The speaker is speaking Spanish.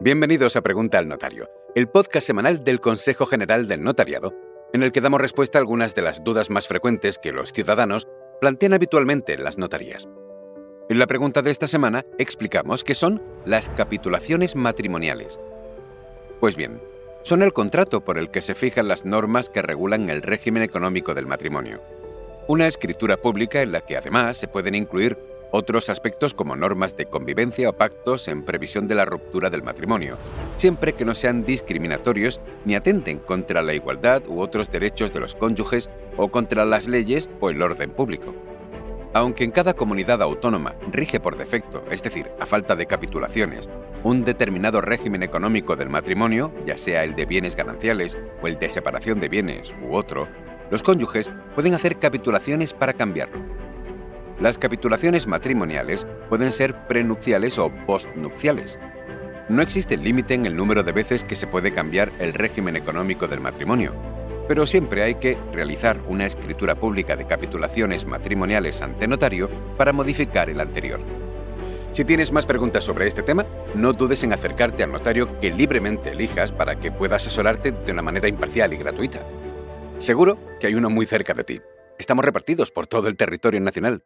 Bienvenidos a Pregunta al Notario, el podcast semanal del Consejo General del Notariado, en el que damos respuesta a algunas de las dudas más frecuentes que los ciudadanos plantean habitualmente en las notarías. En la pregunta de esta semana explicamos qué son las capitulaciones matrimoniales. Pues bien, son el contrato por el que se fijan las normas que regulan el régimen económico del matrimonio. Una escritura pública en la que además se pueden incluir otros aspectos como normas de convivencia o pactos en previsión de la ruptura del matrimonio, siempre que no sean discriminatorios ni atenten contra la igualdad u otros derechos de los cónyuges o contra las leyes o el orden público. Aunque en cada comunidad autónoma rige por defecto, es decir, a falta de capitulaciones, un determinado régimen económico del matrimonio, ya sea el de bienes gananciales o el de separación de bienes u otro, los cónyuges pueden hacer capitulaciones para cambiarlo. Las capitulaciones matrimoniales pueden ser prenupciales o postnupciales. No existe límite en el número de veces que se puede cambiar el régimen económico del matrimonio, pero siempre hay que realizar una escritura pública de capitulaciones matrimoniales ante notario para modificar el anterior. Si tienes más preguntas sobre este tema, no dudes en acercarte al notario que libremente elijas para que pueda asesorarte de una manera imparcial y gratuita. Seguro que hay uno muy cerca de ti. Estamos repartidos por todo el territorio nacional.